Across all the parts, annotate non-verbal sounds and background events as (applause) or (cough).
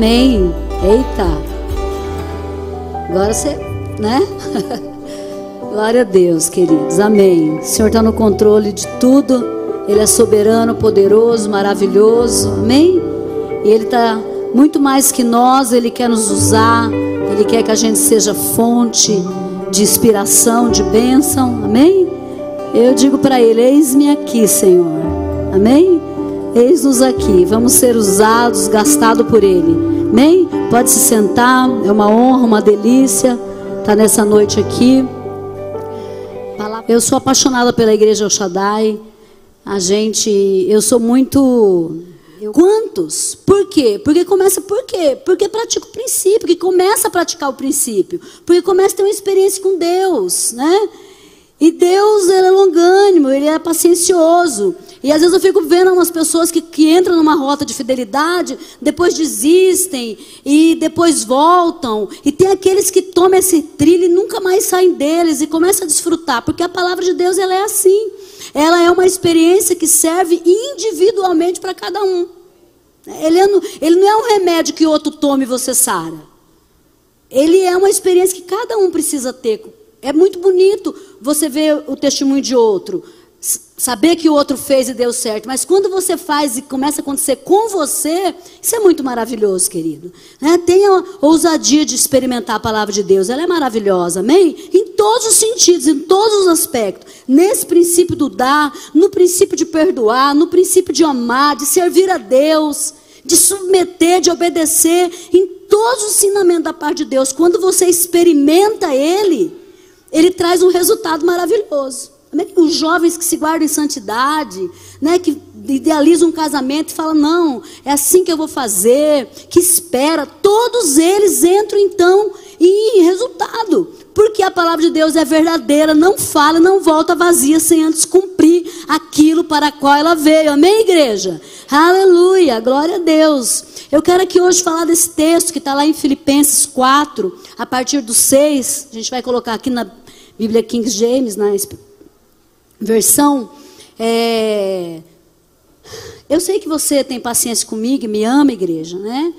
Amém. Eita. Agora você, né? (laughs) Glória a Deus, queridos. Amém. O Senhor está no controle de tudo. Ele é soberano, poderoso, maravilhoso. Amém? E Ele está muito mais que nós. Ele quer nos usar. Ele quer que a gente seja fonte de inspiração, de bênção. Amém? Eu digo para Ele: Eis-me aqui, Senhor. Amém? Eis-nos aqui. Vamos ser usados, gastados por Ele. Amém? Pode se sentar. É uma honra, uma delícia estar nessa noite aqui. Eu sou apaixonada pela igreja El Shaddai. A gente, eu sou muito Quantos? Por quê? Porque começa por quê? Porque pratica o princípio, que começa a praticar o princípio. Porque começa a ter uma experiência com Deus, né? E Deus, ele é longânimo, ele é paciencioso. E às vezes eu fico vendo umas pessoas que, que entram numa rota de fidelidade, depois desistem e depois voltam. E tem aqueles que tomam esse trilho e nunca mais saem deles e começam a desfrutar, porque a palavra de Deus ela é assim. Ela é uma experiência que serve individualmente para cada um. Ele, é, ele não é um remédio que outro tome e você sara. Ele é uma experiência que cada um precisa ter. É muito bonito você ver o testemunho de outro saber que o outro fez e deu certo, mas quando você faz e começa a acontecer com você, isso é muito maravilhoso, querido. Né? Tenha ousadia de experimentar a palavra de Deus, ela é maravilhosa, amém? Em todos os sentidos, em todos os aspectos. Nesse princípio do dar, no princípio de perdoar, no princípio de amar, de servir a Deus, de submeter, de obedecer, em todos os ensinamentos da parte de Deus. Quando você experimenta Ele, Ele traz um resultado maravilhoso. Os jovens que se guardam em santidade, né, que idealizam um casamento e falam, não, é assim que eu vou fazer, que espera, todos eles entram então em resultado. Porque a palavra de Deus é verdadeira, não fala, não volta vazia sem antes cumprir aquilo para a qual ela veio. Amém, igreja? Aleluia, glória a Deus. Eu quero aqui hoje falar desse texto que está lá em Filipenses 4, a partir do 6. A gente vai colocar aqui na Bíblia King James, na versão. É... Eu sei que você tem paciência comigo, me ama, igreja, né?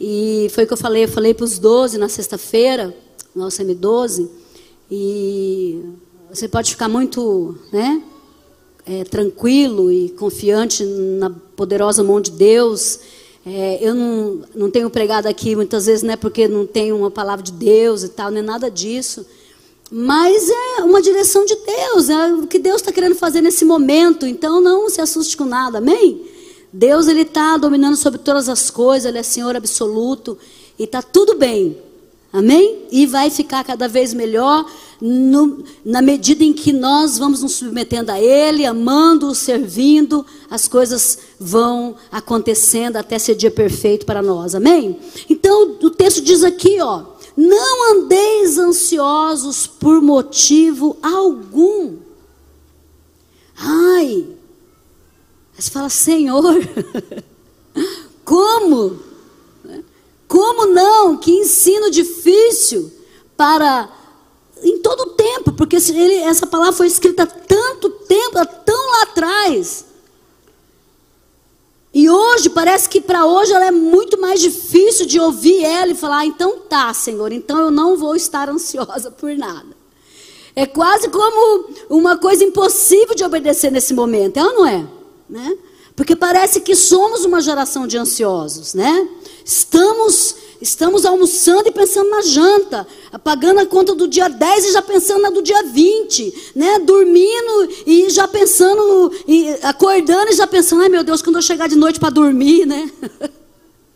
E foi o que eu falei, eu falei para os 12 na sexta-feira, nossa M12, e você pode ficar muito, né? É, tranquilo e confiante na poderosa mão de Deus. É, eu não, não tenho pregado aqui muitas vezes, não é porque não tenho uma palavra de Deus e tal, nem nada disso. Mas é uma direção de Deus, é o que Deus está querendo fazer nesse momento. Então não se assuste com nada, amém? Deus ele está dominando sobre todas as coisas, ele é Senhor absoluto e está tudo bem, amém? E vai ficar cada vez melhor no, na medida em que nós vamos nos submetendo a Ele, amando, servindo, as coisas vão acontecendo até ser dia perfeito para nós, amém? Então o texto diz aqui, ó. Não andeis ansiosos por motivo algum. Ai, você fala, Senhor, (laughs) como? Como não? Que ensino difícil para em todo tempo, porque ele, essa palavra foi escrita há tanto tempo, há tão lá atrás. E hoje, parece que para hoje ela é muito mais difícil de ouvir ela e falar: ah, então tá, Senhor, então eu não vou estar ansiosa por nada. É quase como uma coisa impossível de obedecer nesse momento, é ou não é? Né? Porque parece que somos uma geração de ansiosos, né? Estamos Estamos almoçando e pensando na janta, pagando a conta do dia 10 e já pensando na do dia 20, né? Dormindo e já pensando, e acordando e já pensando, ai meu Deus, quando eu chegar de noite para dormir, né?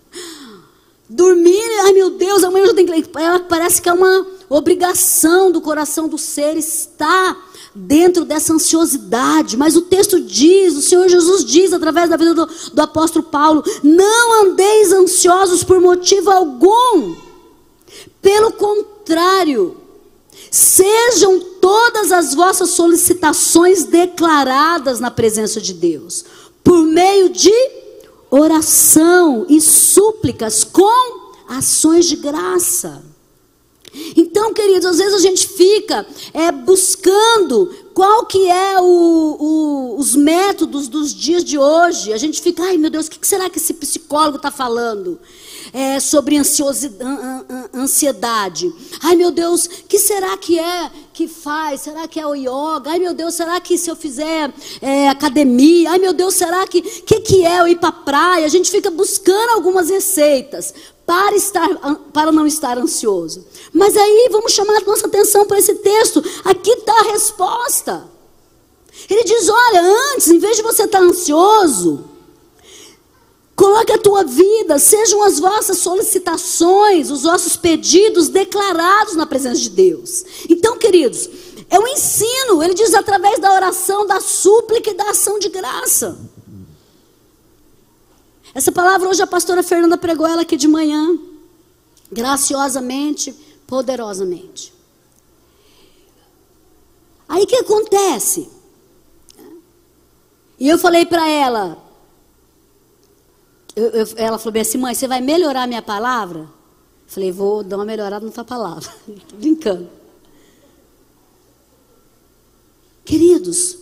(laughs) dormir, ai meu Deus, amanhã eu já tenho que. Parece que é uma obrigação do coração do ser estar dentro dessa ansiosidade. Mas o texto diz, o Senhor Jesus diz através da vida do, do apóstolo Paulo: não andeis ansiosos por motivo algum. Pelo contrário, sejam todas as vossas solicitações declaradas na presença de Deus, por meio de oração e súplicas com ações de graça. Então, queridos, às vezes a gente fica é, buscando qual que é o, o, os métodos dos dias de hoje? A gente fica, ai meu Deus, o que será que esse psicólogo está falando? É, sobre ansiedade. Ai meu Deus, que será que é que faz? Será que é o yoga? Ai meu Deus, será que se eu fizer é, academia? Ai meu Deus, será que que, que é eu ir para praia? A gente fica buscando algumas receitas para, estar, para não estar ansioso. Mas aí vamos chamar a nossa atenção para esse texto. Aqui está a resposta. Ele diz: olha, antes, em vez de você estar ansioso, coloque a tua vida, sejam as vossas solicitações, os vossos pedidos declarados na presença de Deus. Então, queridos, é um ensino, ele diz através da oração, da súplica e da ação de graça. Essa palavra hoje a pastora Fernanda pregou ela aqui de manhã, graciosamente, poderosamente. Aí o que acontece? E eu falei para ela, eu, eu, ela falou bem assim, mãe, você vai melhorar a minha palavra? Eu falei, vou dar uma melhorada na tua palavra. (laughs) Brincando. Queridos,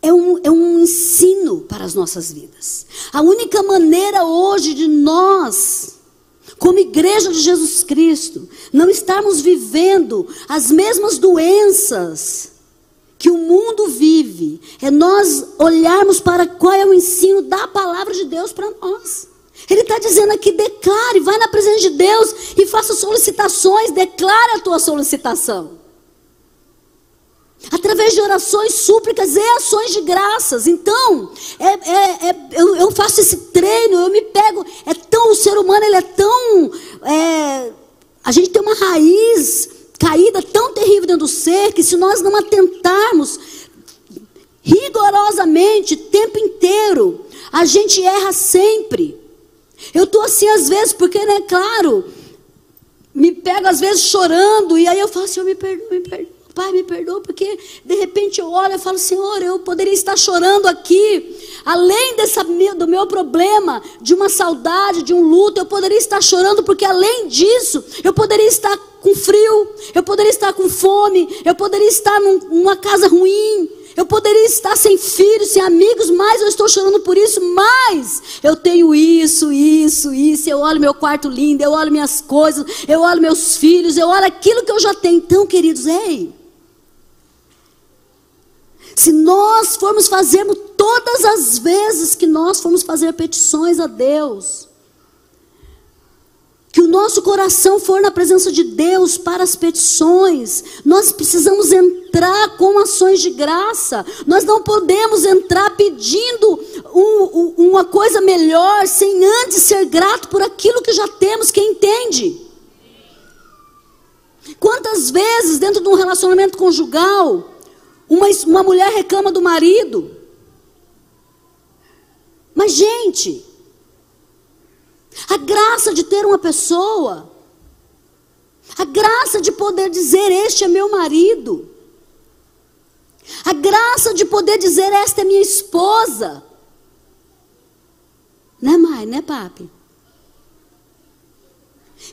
é um, é um ensino para as nossas vidas. A única maneira hoje de nós, como igreja de Jesus Cristo, não estarmos vivendo as mesmas doenças que o mundo vive, é nós olharmos para qual é o ensino da palavra de Deus para nós. Ele está dizendo aqui: declare, vai na presença de Deus e faça solicitações, declare a tua solicitação através de orações, súplicas e ações de graças. Então, é, é, é, eu, eu, faço esse treino, eu me pego. É tão o ser humano, ele é tão. É, a gente tem uma raiz caída tão terrível dentro do ser que se nós não atentarmos rigorosamente, tempo inteiro, a gente erra sempre. Eu estou assim às vezes, porque, né, claro, me pego às vezes chorando, e aí eu falo assim, eu me perdoo, me perdoo. Pai, me perdoa, porque de repente eu olho e falo, Senhor, eu poderia estar chorando aqui, além dessa, do meu problema, de uma saudade, de um luto, eu poderia estar chorando, porque além disso, eu poderia estar com frio, eu poderia estar com fome, eu poderia estar num, numa casa ruim, eu poderia estar sem filhos, sem amigos, mas eu estou chorando por isso, mas eu tenho isso, isso, isso. Eu olho meu quarto lindo, eu olho minhas coisas, eu olho meus filhos, eu olho aquilo que eu já tenho. Então, queridos, ei, se nós formos fazermos todas as vezes que nós formos fazer petições a Deus, que o nosso coração for na presença de Deus para as petições, nós precisamos entrar com ações de graça. Nós não podemos entrar pedindo um, um, uma coisa melhor sem antes ser grato por aquilo que já temos. Quem entende? Quantas vezes dentro de um relacionamento conjugal uma, uma mulher reclama do marido. Mas, gente, a graça de ter uma pessoa, a graça de poder dizer: Este é meu marido, a graça de poder dizer: Esta é minha esposa. Né, mãe? Né, papi?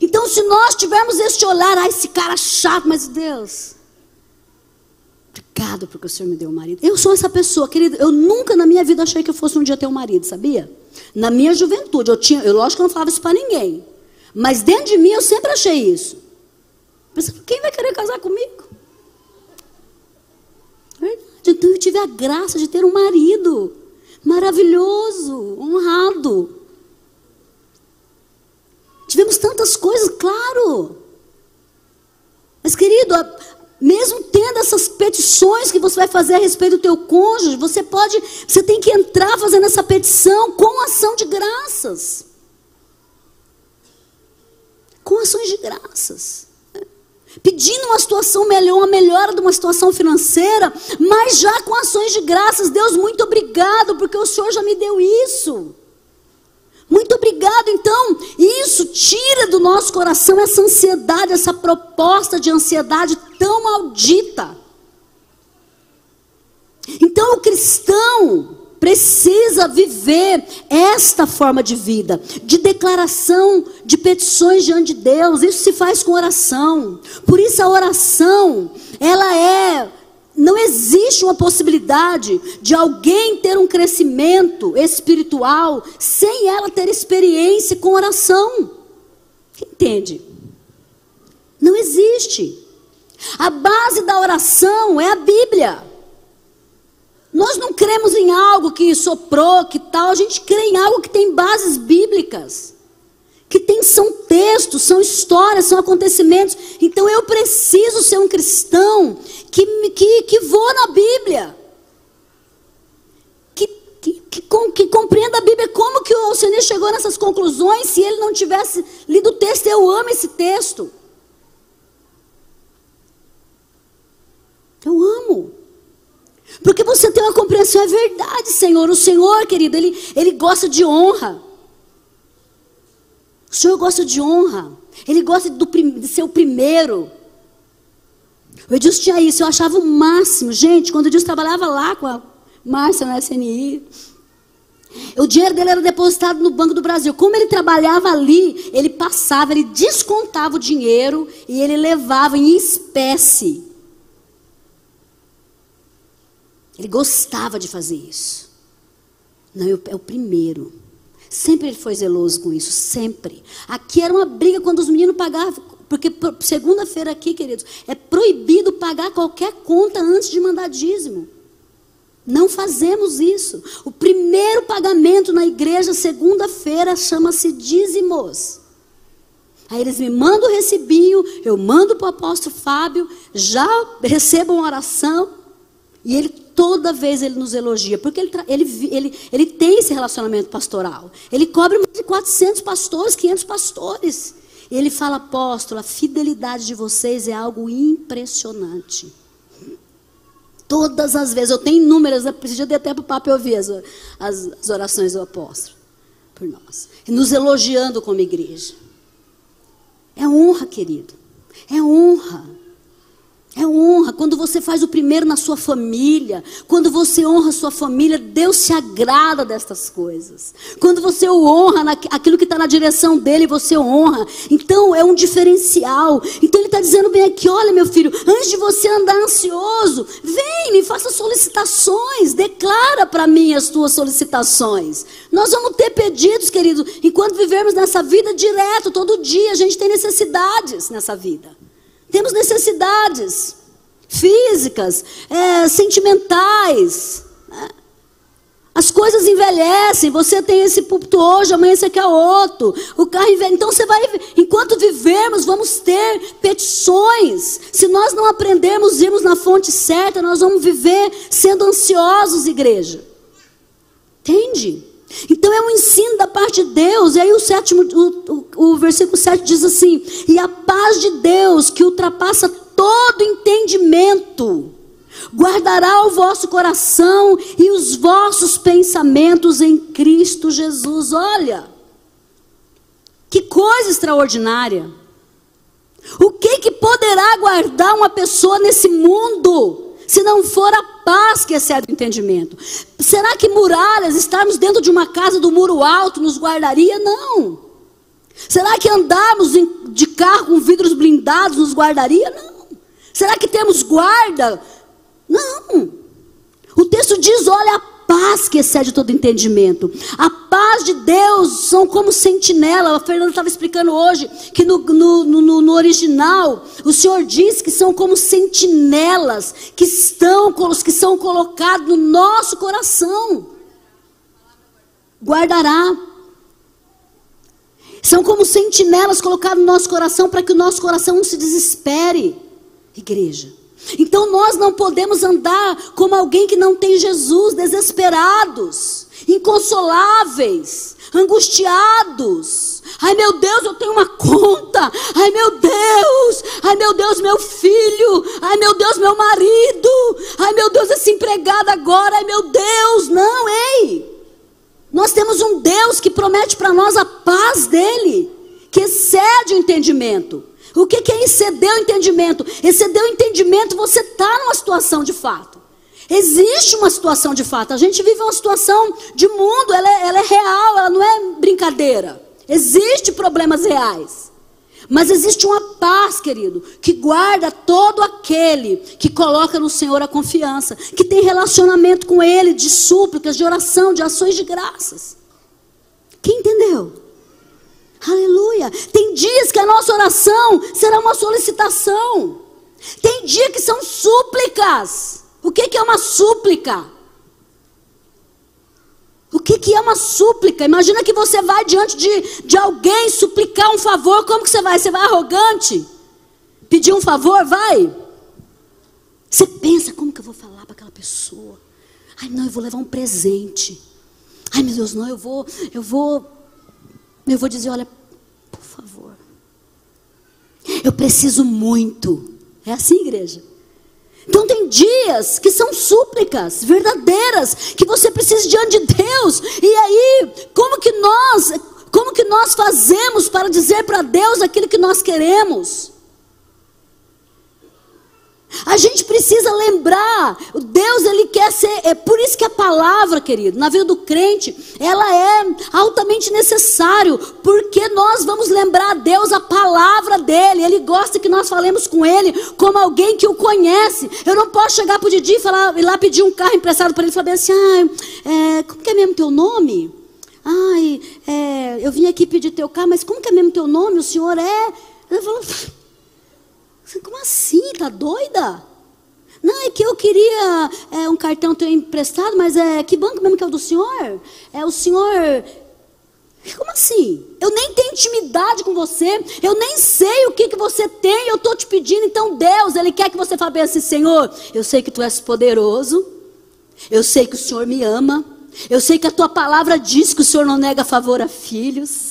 Então, se nós tivermos este olhar, ah, esse cara chato, mas Deus, Obrigado porque o Senhor me deu um marido. Eu sou essa pessoa, querida. Eu nunca na minha vida achei que eu fosse um dia ter um marido, sabia? Na minha juventude, eu tinha, eu lógico que eu não falava isso para ninguém. Mas dentro de mim eu sempre achei isso. Quem vai querer casar comigo? Então eu tive a graça de ter um marido maravilhoso, honrado. Tivemos tantas coisas, claro. Mas, querido, mesmo tendo essas petições que você vai fazer a respeito do teu cônjuge, você pode, você tem que entrar fazendo essa petição com ação de graças. Com ações de graças. Pedindo uma situação melhor, uma melhora de uma situação financeira, mas já com ações de graças. Deus, muito obrigado, porque o Senhor já me deu isso. Muito obrigado. Então, isso tira do nosso coração essa ansiedade, essa proposta de ansiedade tão maldita. Então, o cristão precisa viver esta forma de vida, de declaração de petições diante de Deus. Isso se faz com oração. Por isso a oração, ela é não existe uma possibilidade de alguém ter um crescimento espiritual sem ela ter experiência com oração. Entende? Não existe. A base da oração é a Bíblia. Nós não cremos em algo que soprou, que tal, a gente crê em algo que tem bases bíblicas. Que tem, são textos, são histórias, são acontecimentos. Então eu preciso ser um cristão que, que, que voa na Bíblia. Que, que, que, que compreenda a Bíblia. Como que o Senhor chegou nessas conclusões se ele não tivesse lido o texto? Eu amo esse texto. Eu amo. Porque você tem uma compreensão, é verdade, Senhor. O Senhor, querido, ele, ele gosta de honra. O Senhor gosta de honra. Ele gosta do, de ser o primeiro. O Edilson tinha isso, eu achava o máximo. Gente, quando o Edilson trabalhava lá com a Márcia na SNI, o dinheiro dele era depositado no Banco do Brasil. Como ele trabalhava ali, ele passava, ele descontava o dinheiro e ele levava em espécie Ele gostava de fazer isso. Não, é o primeiro. Sempre ele foi zeloso com isso, sempre. Aqui era uma briga quando os meninos pagavam, porque segunda-feira aqui, queridos, é proibido pagar qualquer conta antes de mandar dízimo. Não fazemos isso. O primeiro pagamento na igreja, segunda-feira, chama-se dízimos. Aí eles me mandam o recibinho, eu mando para o apóstolo Fábio, já recebo uma oração, e ele toda vez ele nos elogia, porque ele, ele, ele, ele tem esse relacionamento pastoral. Ele cobre mais de 400 pastores, 500 pastores. E ele fala, apóstolo, a fidelidade de vocês é algo impressionante. Todas as vezes, eu tenho inúmeras, eu preciso de até para o papo ouvir as, as, as orações do apóstolo por nós. E nos elogiando como igreja. É honra, querido. É honra. É honra. Quando você faz o primeiro na sua família, quando você honra a sua família, Deus se agrada destas coisas. Quando você o honra, aquilo que está na direção dele, você honra. Então é um diferencial. Então ele está dizendo bem aqui: olha, meu filho, antes de você andar ansioso, vem, me faça solicitações, declara para mim as tuas solicitações. Nós vamos ter pedidos, querido, enquanto vivemos nessa vida direto, todo dia, a gente tem necessidades nessa vida. Temos necessidades físicas, é, sentimentais. Né? As coisas envelhecem. Você tem esse púlpito hoje, amanhã você quer outro. O carro envelhece. Então você vai, enquanto vivermos, vamos ter petições. Se nós não aprendermos, irmos na fonte certa, nós vamos viver sendo ansiosos, igreja. Entende? Então é um ensino da parte de Deus. E aí o sétimo, o, o, o versículo 7 diz assim: E a paz de Deus, que ultrapassa todo entendimento, guardará o vosso coração e os vossos pensamentos em Cristo Jesus. Olha, que coisa extraordinária. O que que poderá guardar uma pessoa nesse mundo? se não for a paz que excede o entendimento. Será que muralhas, estarmos dentro de uma casa do muro alto, nos guardaria? Não. Será que andarmos de carro com vidros blindados nos guardaria? Não. Será que temos guarda? Não. O texto diz: olha, a paz que excede todo entendimento. A paz de Deus são como sentinela. A Fernanda estava explicando hoje que no, no, no, no, original o Senhor diz que são como sentinelas que estão que são colocados no nosso coração. Guardará. São como sentinelas colocadas no nosso coração para que o nosso coração não se desespere. Igreja. Então nós não podemos andar como alguém que não tem Jesus, desesperados, inconsoláveis, angustiados. Ai meu Deus, eu tenho uma conta. Ai meu Deus, ai meu Deus, meu filho. Ai meu Deus, meu marido. Ai meu Deus, esse empregado agora. Ai meu Deus, não, ei. Nós temos um Deus que promete para nós a paz dele, que excede o entendimento. O que, é exceder o entendimento? Exceder o entendimento, você está numa situação de fato. Existe uma situação de fato. A gente vive uma situação de mundo, ela é, ela é real, ela não é brincadeira. Existem problemas reais. Mas existe uma paz, querido, que guarda todo aquele que coloca no Senhor a confiança, que tem relacionamento com Ele, de súplicas, de oração, de ações de graças. Quem entendeu? Aleluia. Tem dias que a nossa oração será uma solicitação. Tem dias que são súplicas. O que é uma súplica? Que, que é uma súplica? Imagina que você vai diante de, de alguém suplicar um favor. Como que você vai? Você vai arrogante? Pedir um favor? Vai. Você pensa, como que eu vou falar para aquela pessoa? Ai, não, eu vou levar um presente. Ai, meu Deus, não, eu vou, eu vou, eu vou dizer, olha, por favor. Eu preciso muito. É assim, igreja? Então tem dias que são súplicas verdadeiras que você precisa diante de Deus. E aí, como que nós, como que nós fazemos para dizer para Deus aquilo que nós queremos? A gente precisa lembrar, Deus ele quer ser, é por isso que a palavra, querido, na vida do crente, ela é altamente necessário, porque nós vamos lembrar a Deus a palavra dele. Ele gosta que nós falemos com ele como alguém que o conhece. Eu não posso chegar para o Didi e falar, ir lá pedir um carro emprestado para ele e falar assim: "Ah, é, como que é mesmo teu nome?" Ai, é, eu vim aqui pedir teu carro, mas como que é mesmo teu nome? O senhor é. Ele falou, como assim? Tá doida? Não, é que eu queria é, um cartão teu emprestado, mas é que banco mesmo que é o do senhor? É o senhor. Como assim? Eu nem tenho intimidade com você, eu nem sei o que, que você tem, eu estou te pedindo, então Deus, Ele quer que você fale assim, Senhor, eu sei que Tu és poderoso, eu sei que o Senhor me ama, eu sei que a Tua palavra diz que o Senhor não nega favor a filhos.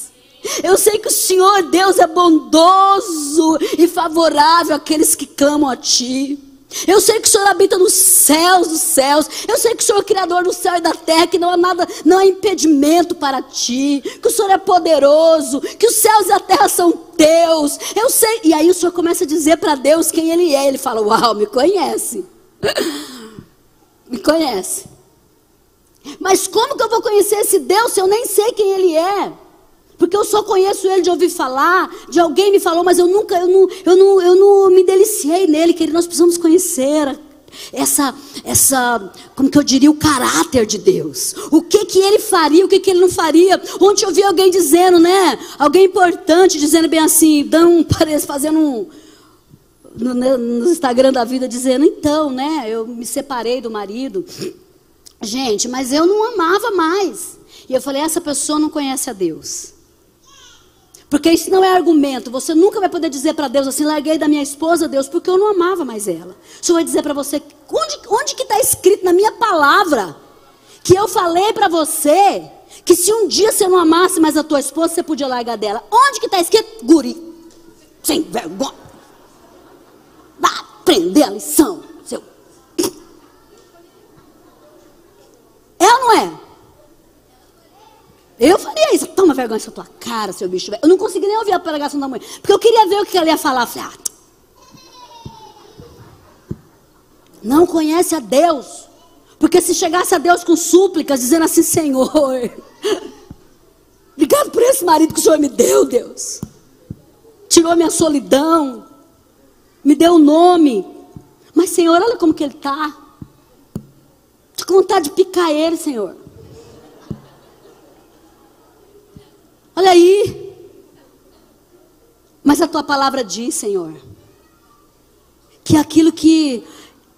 Eu sei que o Senhor Deus é bondoso e favorável àqueles que clamam a Ti. Eu sei que o Senhor habita nos céus dos céus. Eu sei que o Senhor é o Criador do céu e da terra, que não há nada, não há impedimento para ti. Que o Senhor é poderoso, que os céus e a terra são teus. Eu sei. E aí o Senhor começa a dizer para Deus quem Ele é. Ele fala: Uau, me conhece. (laughs) me conhece. Mas como que eu vou conhecer esse Deus se eu nem sei quem Ele é? Porque eu só conheço ele de ouvir falar, de alguém me falou, mas eu nunca, eu não, eu não, eu não me deliciei nele, querido. Nós precisamos conhecer essa, essa, como que eu diria, o caráter de Deus. O que que ele faria, o que que ele não faria. Ontem eu vi alguém dizendo, né? Alguém importante dizendo bem assim, dando um, fazendo um, no, né, no Instagram da vida, dizendo, então, né? Eu me separei do marido. Gente, mas eu não amava mais. E eu falei, essa pessoa não conhece a Deus. Porque isso não é argumento. Você nunca vai poder dizer para Deus assim, larguei da minha esposa, Deus, porque eu não amava mais ela. O Senhor vai dizer para você, onde, onde que está escrito na minha palavra, que eu falei para você, que se um dia você não amasse mais a tua esposa, você podia largar dela. Onde que está escrito? Guri, sem vergonha. Vai aprender a lição, seu. É ou não é? Eu faria isso. Toma vergonha essa tua cara, seu bicho. Eu não consegui nem ouvir a pregação da mãe. Porque eu queria ver o que ela ia falar. Falei, ah, não conhece a Deus. Porque se chegasse a Deus com súplicas, dizendo assim, Senhor, (laughs) obrigado por esse marido que o Senhor me deu, Deus. Tirou minha solidão. Me deu o nome. Mas, Senhor, olha como que ele está. Estou com vontade de picar ele, Senhor. Olha aí. Mas a tua palavra diz, Senhor, que aquilo que,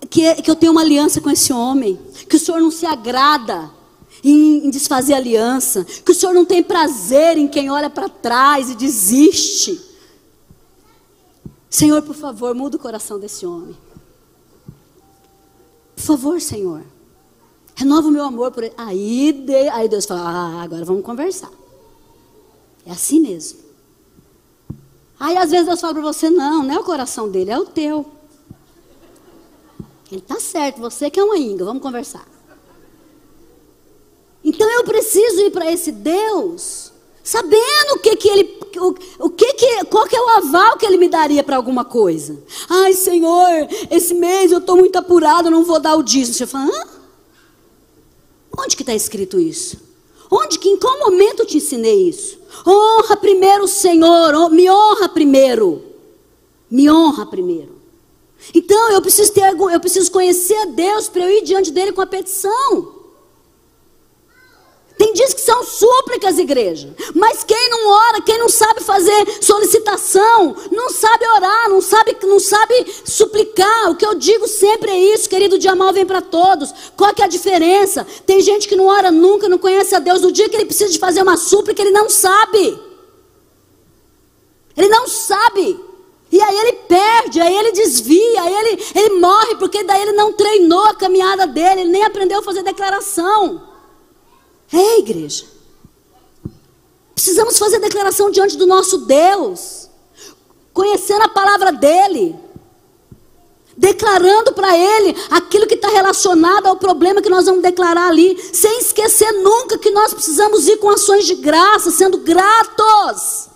que, que eu tenho uma aliança com esse homem, que o Senhor não se agrada em, em desfazer aliança, que o Senhor não tem prazer em quem olha para trás e desiste. Senhor, por favor, muda o coração desse homem. Por favor, Senhor. Renova o meu amor por ele. Aí, de, aí Deus fala: ah, agora vamos conversar. É assim mesmo. Aí às vezes Deus fala para você, não, não é o coração dele, é o teu. Ele está certo, você que é uma ínga, vamos conversar. Então eu preciso ir para esse Deus, sabendo o que que ele, o, o que que, qual que é o aval que ele me daria para alguma coisa. Ai Senhor, esse mês eu estou muito apurado, não vou dar o dízimo. Você fala, Hã? onde que está escrito isso? Onde que, em qual momento te ensinei isso? Honra primeiro o Senhor, me honra primeiro. Me honra primeiro. Então eu preciso ter, eu preciso conhecer a Deus para eu ir diante dele com a petição. Tem dias que são súplicas, igreja. Mas quem não ora, quem não sabe fazer solicitação, não sabe orar, não sabe, não sabe suplicar. O que eu digo sempre é isso, querido, o dia mal vem para todos. Qual que é a diferença? Tem gente que não ora nunca, não conhece a Deus. No dia que ele precisa de fazer uma súplica, ele não sabe. Ele não sabe. E aí ele perde, aí ele desvia, aí ele, ele morre, porque daí ele não treinou a caminhada dele, ele nem aprendeu a fazer declaração. É, igreja. Precisamos fazer declaração diante do nosso Deus, conhecendo a palavra dele, declarando para ele aquilo que está relacionado ao problema que nós vamos declarar ali, sem esquecer nunca que nós precisamos ir com ações de graça, sendo gratos.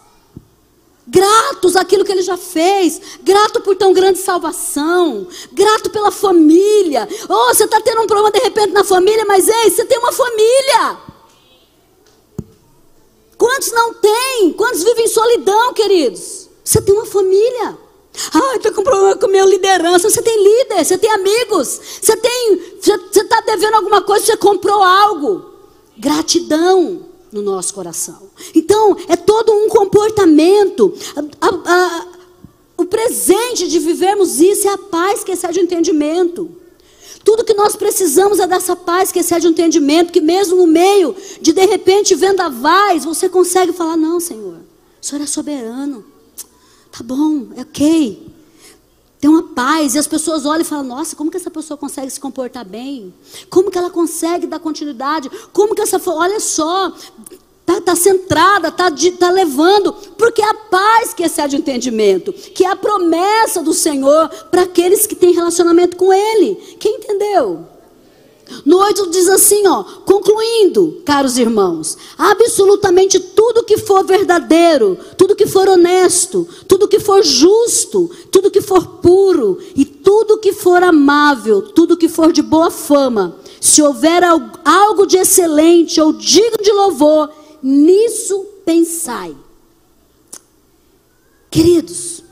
Gratos àquilo que ele já fez, grato por tão grande salvação, grato pela família. Oh, você está tendo um problema de repente na família, mas ei, você tem uma família. Quantos não têm? Quantos vivem em solidão, queridos? Você tem uma família. Ah, estou com problema com a minha liderança. Você tem líder, você tem amigos, você tem. Você está devendo alguma coisa, você comprou algo. Gratidão no nosso coração. Então, é todo um comportamento. A, a, a, o presente de vivermos isso é a paz que excede o entendimento. Tudo que nós precisamos é dessa paz que excede o entendimento, que mesmo no meio de de repente vendavais, você consegue falar: Não, Senhor, o Senhor é soberano. Tá bom, é ok. Tem uma paz, e as pessoas olham e falam: Nossa, como que essa pessoa consegue se comportar bem? Como que ela consegue dar continuidade? Como que essa. Olha só, Está tá centrada, está tá levando, porque é a paz que excede o entendimento, que é a promessa do Senhor para aqueles que têm relacionamento com Ele. Quem entendeu? No 8 diz assim, ó, concluindo, caros irmãos, absolutamente tudo que for verdadeiro, tudo que for honesto, tudo que for justo, tudo que for puro e tudo que for amável, tudo que for de boa fama, se houver algo de excelente ou digno de louvor, nisso pensai. Queridos,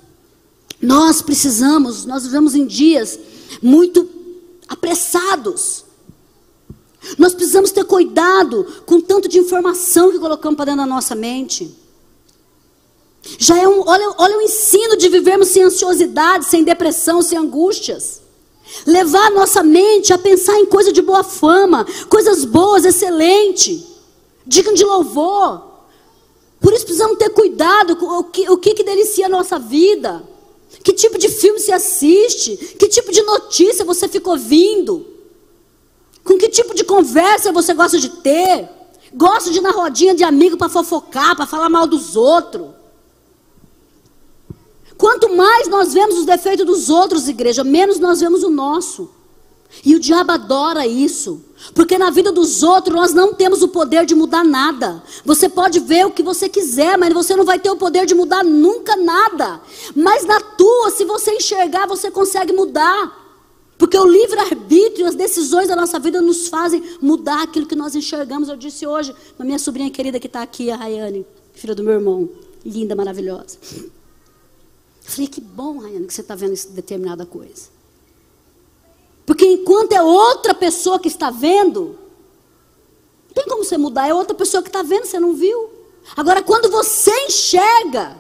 nós precisamos, nós vivemos em dias muito apressados. Nós precisamos ter cuidado com tanto de informação que colocamos para dentro da nossa mente. Já é um, olha, olha o ensino de vivermos sem ansiosidade, sem depressão, sem angústias. Levar a nossa mente a pensar em coisa de boa fama, coisas boas, excelente digam de louvor. Por isso precisamos ter cuidado com o que, o que, que delicia a nossa vida. Que tipo de filme você assiste? Que tipo de notícia você fica ouvindo? Com que tipo de conversa você gosta de ter? Gosta de ir na rodinha de amigo para fofocar, para falar mal dos outros? Quanto mais nós vemos os defeitos dos outros, igreja, menos nós vemos o nosso. E o diabo adora isso. Porque na vida dos outros nós não temos o poder de mudar nada. Você pode ver o que você quiser, mas você não vai ter o poder de mudar nunca nada. Mas na tua, se você enxergar, você consegue mudar. Porque o livre-arbítrio, as decisões da nossa vida nos fazem mudar aquilo que nós enxergamos. Eu disse hoje, a minha sobrinha querida que está aqui, a Rayane, filha do meu irmão, linda, maravilhosa. Eu falei, que bom, Rayane, que você está vendo determinada coisa. Porque enquanto é outra pessoa que está vendo, não tem como você mudar, é outra pessoa que está vendo, você não viu. Agora, quando você enxerga,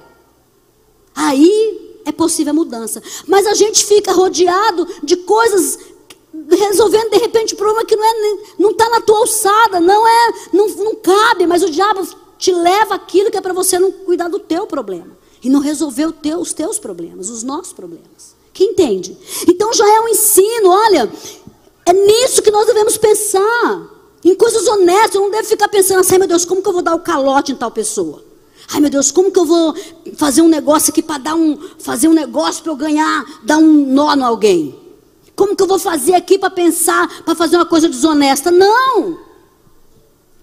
aí é possível a mudança. Mas a gente fica rodeado de coisas, resolvendo de repente um problema que não é, não está na tua alçada, não é, não, não cabe, mas o diabo te leva aquilo que é para você não cuidar do teu problema e não resolver teu, os teus problemas, os nossos problemas. Que entende? Então já é um ensino, olha, é nisso que nós devemos pensar. Em coisas honestas, eu não devo ficar pensando assim, meu Deus, como que eu vou dar o calote em tal pessoa? Ai meu Deus, como que eu vou fazer um negócio aqui para dar um, fazer um negócio para eu ganhar, dar um nó no alguém? Como que eu vou fazer aqui para pensar, para fazer uma coisa desonesta? Não!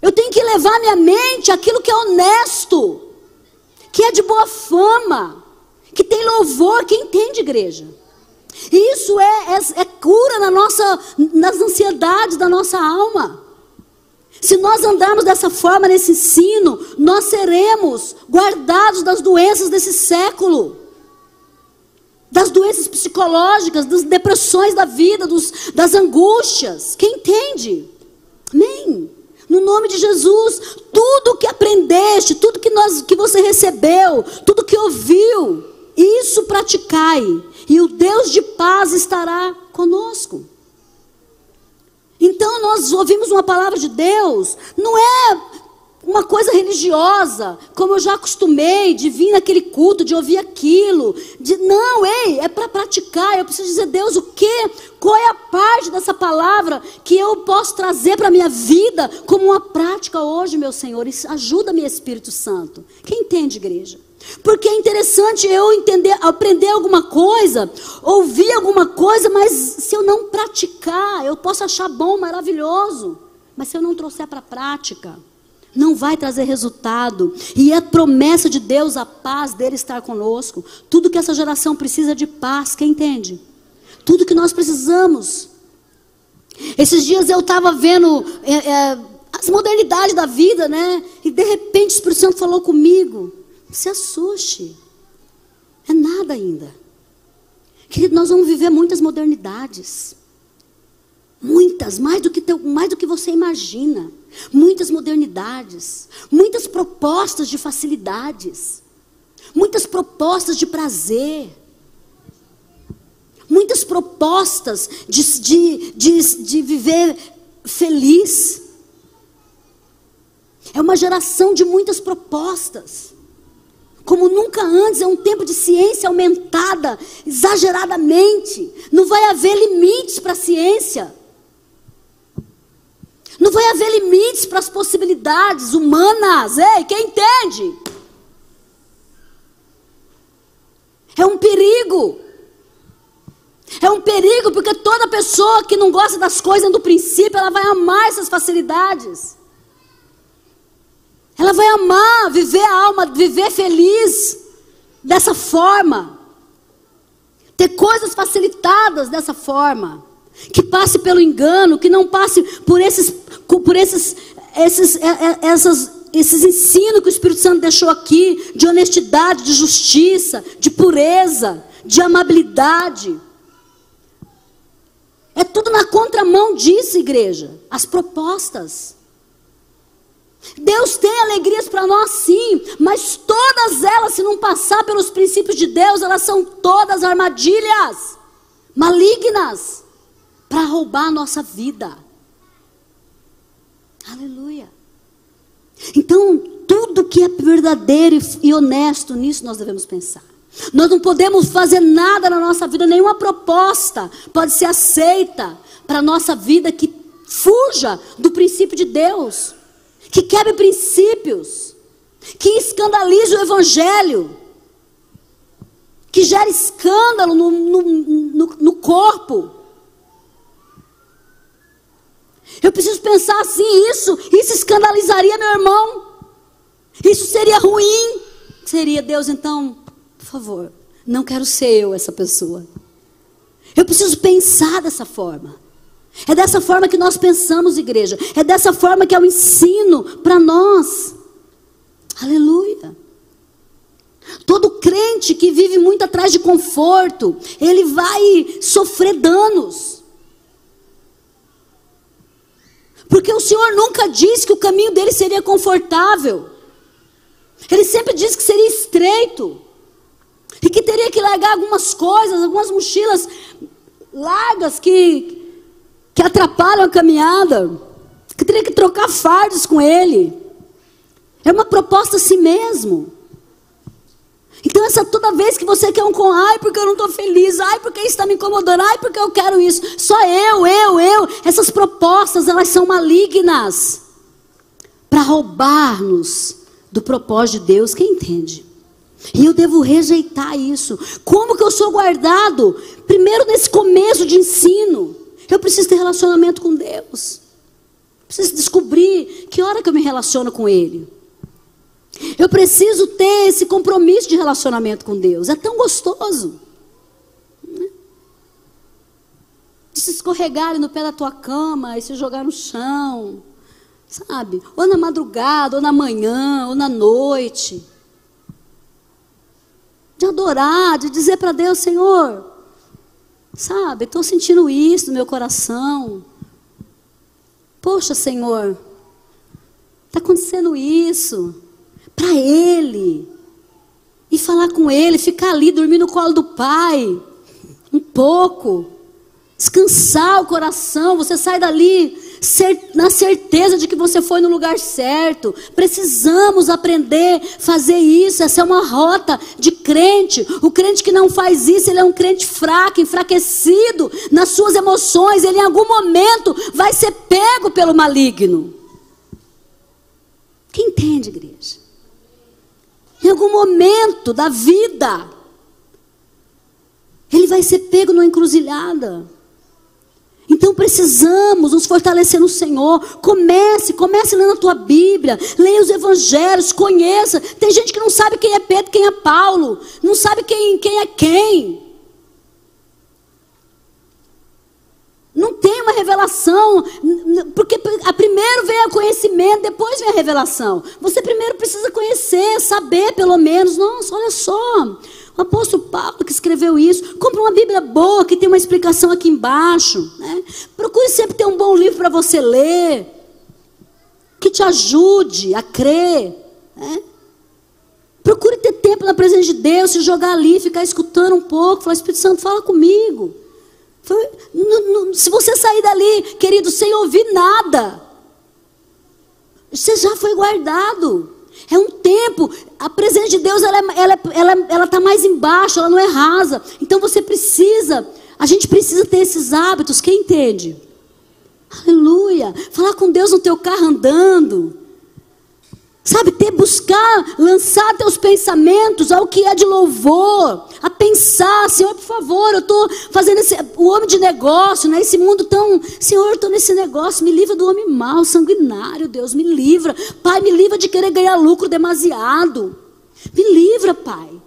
Eu tenho que levar minha mente aquilo que é honesto, que é de boa fama, que tem louvor, que entende igreja. Isso é, é, é cura na nossa, nas ansiedades da nossa alma. Se nós andarmos dessa forma nesse ensino, nós seremos guardados das doenças desse século. Das doenças psicológicas, das depressões da vida, dos, das angústias. Quem entende? Amém. No nome de Jesus, tudo que aprendeste, tudo que, nós, que você recebeu, tudo que ouviu, isso praticai, e o Deus de paz estará conosco. Nós ouvimos uma palavra de Deus, não é uma coisa religiosa, como eu já acostumei de vir naquele culto, de ouvir aquilo. De, não, ei, é para praticar. Eu preciso dizer, Deus, o que? Qual é a parte dessa palavra que eu posso trazer para a minha vida como uma prática hoje, meu Senhor? Ajuda-me, Espírito Santo. Quem entende, igreja? Porque é interessante eu entender, aprender alguma coisa, ouvir alguma coisa, mas se eu não praticar, eu posso achar bom, maravilhoso, mas se eu não trouxer para a prática, não vai trazer resultado. E é promessa de Deus a paz dele estar conosco. Tudo que essa geração precisa de paz, quem entende? Tudo que nós precisamos. Esses dias eu estava vendo é, é, as modernidades da vida, né? E de repente o Espírito Santo falou comigo: se assuste. É nada ainda. Querido, nós vamos viver muitas modernidades. Muitas, mais do que, mais do que você imagina muitas modernidades, muitas propostas de facilidades, muitas propostas de prazer, muitas propostas de, de, de, de viver feliz. É uma geração de muitas propostas. Como nunca antes, é um tempo de ciência aumentada, exageradamente. Não vai haver limites para a ciência. Não vai haver limites para as possibilidades humanas. Ei, quem entende? É um perigo. É um perigo porque toda pessoa que não gosta das coisas do princípio, ela vai amar essas facilidades. Ela vai amar viver a alma, viver feliz dessa forma. Ter coisas facilitadas dessa forma que passe pelo engano, que não passe por esses, por esses, esses, é, é, essas, esses ensinos que o Espírito Santo deixou aqui, de honestidade, de justiça, de pureza, de amabilidade. É tudo na contramão disso, igreja. As propostas. Deus tem alegrias para nós sim, mas todas elas, se não passar pelos princípios de Deus, elas são todas armadilhas malignas para roubar a nossa vida. Aleluia. Então, tudo que é verdadeiro e honesto, nisso nós devemos pensar. Nós não podemos fazer nada na nossa vida, nenhuma proposta pode ser aceita para a nossa vida que fuja do princípio de Deus, que quebre princípios, que escandalize o Evangelho, que gere escândalo no, no, no, no corpo. Eu preciso pensar assim, isso, isso escandalizaria meu irmão. Isso seria ruim. Seria Deus, então, por favor, não quero ser eu essa pessoa. Eu preciso pensar dessa forma. É dessa forma que nós pensamos, igreja. É dessa forma que é o ensino para nós. Aleluia. Todo crente que vive muito atrás de conforto, ele vai sofrer danos. Porque o Senhor nunca disse que o caminho dele seria confortável. Ele sempre disse que seria estreito. E que teria que largar algumas coisas, algumas mochilas largas que, que atrapalham a caminhada. Que teria que trocar fardos com ele. É uma proposta a si mesmo. Então, essa toda vez que você quer um com, ai, porque eu não estou feliz, ai, porque isso está me incomodando, ai, porque eu quero isso, só eu, eu, eu, essas propostas, elas são malignas para roubar-nos do propósito de Deus, quem entende? E eu devo rejeitar isso. Como que eu sou guardado? Primeiro, nesse começo de ensino, eu preciso ter relacionamento com Deus. Preciso descobrir que hora que eu me relaciono com Ele. Eu preciso ter esse compromisso de relacionamento com Deus. É tão gostoso. Né? De se escorregar no pé da tua cama e se jogar no chão. Sabe? Ou na madrugada, ou na manhã, ou na noite. De adorar, de dizer para Deus, Senhor, sabe, estou sentindo isso no meu coração. Poxa, Senhor, está acontecendo isso. Para Ele. E falar com Ele, ficar ali, dormir no colo do Pai. Um pouco. Descansar o coração. Você sai dali na certeza de que você foi no lugar certo. Precisamos aprender a fazer isso. Essa é uma rota de crente. O crente que não faz isso, ele é um crente fraco, enfraquecido nas suas emoções. Ele em algum momento vai ser pego pelo maligno. Quem entende, igreja? Em algum momento da vida, ele vai ser pego numa encruzilhada. Então precisamos nos fortalecer no Senhor. Comece, comece lendo a tua Bíblia, leia os evangelhos, conheça. Tem gente que não sabe quem é Pedro, quem é Paulo, não sabe quem, quem é quem. Não tem uma revelação, porque a primeiro vem o conhecimento, depois vem a revelação. Você primeiro precisa conhecer, saber pelo menos. Nossa, olha só, o apóstolo Paulo que escreveu isso. Compre uma Bíblia boa que tem uma explicação aqui embaixo. Né? Procure sempre ter um bom livro para você ler, que te ajude a crer. Né? Procure ter tempo na presença de Deus, se jogar ali, ficar escutando um pouco, falar, Espírito Santo, fala comigo. Se você sair dali, querido, sem ouvir nada, você já foi guardado. É um tempo, a presença de Deus ela está ela, ela, ela tá mais embaixo, ela não é rasa. Então você precisa, a gente precisa ter esses hábitos, quem entende? Aleluia. Falar com Deus no teu carro andando. Sabe, ter, buscar, lançar teus pensamentos ao que é de louvor, a pensar, Senhor, por favor, eu estou fazendo esse, o homem de negócio, né? Esse mundo tão, Senhor, eu estou nesse negócio, me livra do homem mau, sanguinário, Deus, me livra. Pai, me livra de querer ganhar lucro demasiado. Me livra, Pai.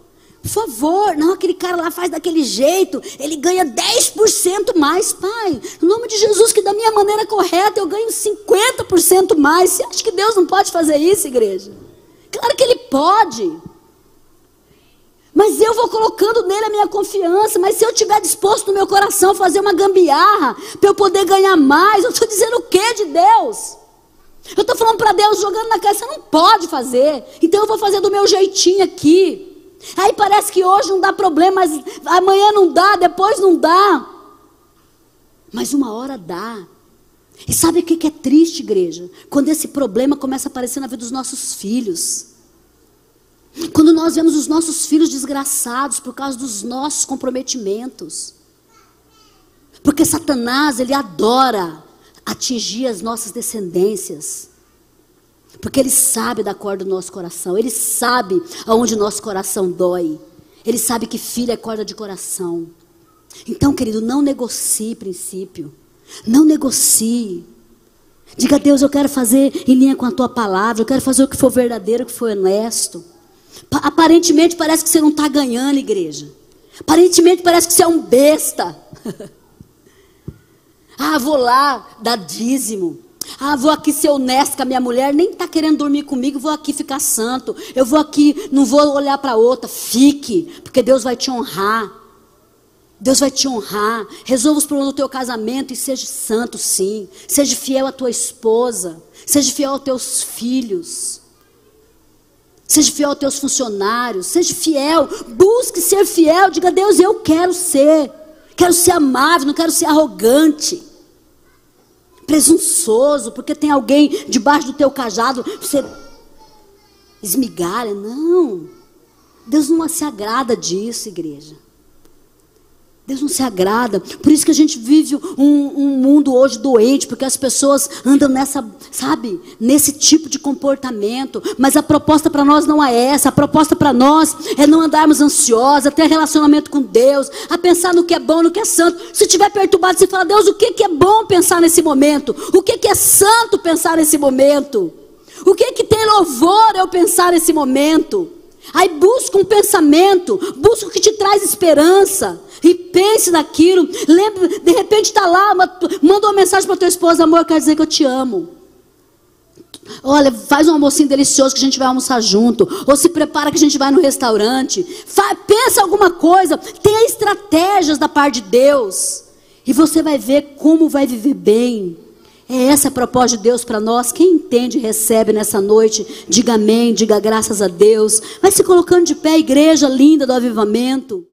Por favor, não, aquele cara lá faz daquele jeito, ele ganha 10% mais, pai. Em nome de Jesus, que da minha maneira correta eu ganho 50% mais. Você acha que Deus não pode fazer isso, igreja? Claro que Ele pode. Mas eu vou colocando nele a minha confiança. Mas se eu tiver disposto no meu coração fazer uma gambiarra para eu poder ganhar mais, eu estou dizendo o que de Deus? Eu estou falando para Deus, jogando na cara, você não pode fazer. Então eu vou fazer do meu jeitinho aqui. Aí parece que hoje não dá problema, mas amanhã não dá, depois não dá. Mas uma hora dá. E sabe o que é triste, igreja? Quando esse problema começa a aparecer na vida dos nossos filhos. Quando nós vemos os nossos filhos desgraçados por causa dos nossos comprometimentos. Porque Satanás, ele adora atingir as nossas descendências. Porque Ele sabe da corda do nosso coração. Ele sabe aonde nosso coração dói. Ele sabe que filho é corda de coração. Então, querido, não negocie princípio. Não negocie. Diga a Deus, eu quero fazer em linha com a tua palavra. Eu quero fazer o que for verdadeiro, o que for honesto. Aparentemente parece que você não está ganhando, igreja. Aparentemente parece que você é um besta. (laughs) ah, vou lá dar dízimo. Ah, vou aqui ser honesto com a minha mulher, nem está querendo dormir comigo, vou aqui ficar santo. Eu vou aqui, não vou olhar para outra. Fique, porque Deus vai te honrar. Deus vai te honrar. Resolva os problemas do teu casamento e seja santo, sim. Seja fiel à tua esposa. Seja fiel aos teus filhos. Seja fiel aos teus funcionários. Seja fiel. Busque ser fiel. Diga Deus, eu quero ser. Quero ser amável, não quero ser arrogante presunçoso, porque tem alguém debaixo do teu cajado, você esmigalha. Não. Deus não se agrada disso, igreja. Deus não se agrada. Por isso que a gente vive um, um, mundo hoje doente, porque as pessoas andam nessa, sabe, nesse tipo de comportamento. Mas a proposta para nós não é essa. A proposta para nós é não andarmos ansiosos, a ter relacionamento com Deus, a pensar no que é bom, no que é santo. Se estiver perturbado, você fala, Deus, o que, é bom pensar nesse momento? O que, que é santo pensar nesse momento? O que, que tem louvor eu pensar nesse momento? Aí busca um pensamento, busca o que te traz esperança. E pense naquilo. Lembre, de repente está lá, manda uma mensagem para tua esposa, amor, quer dizer que eu te amo. Olha, faz um almocinho delicioso que a gente vai almoçar junto. Ou se prepara que a gente vai no restaurante. Fa pensa alguma coisa. Tenha estratégias da parte de Deus. E você vai ver como vai viver bem. É essa a proposta de Deus para nós. Quem entende, recebe nessa noite. Diga amém, diga graças a Deus. Vai se colocando de pé, igreja linda do avivamento.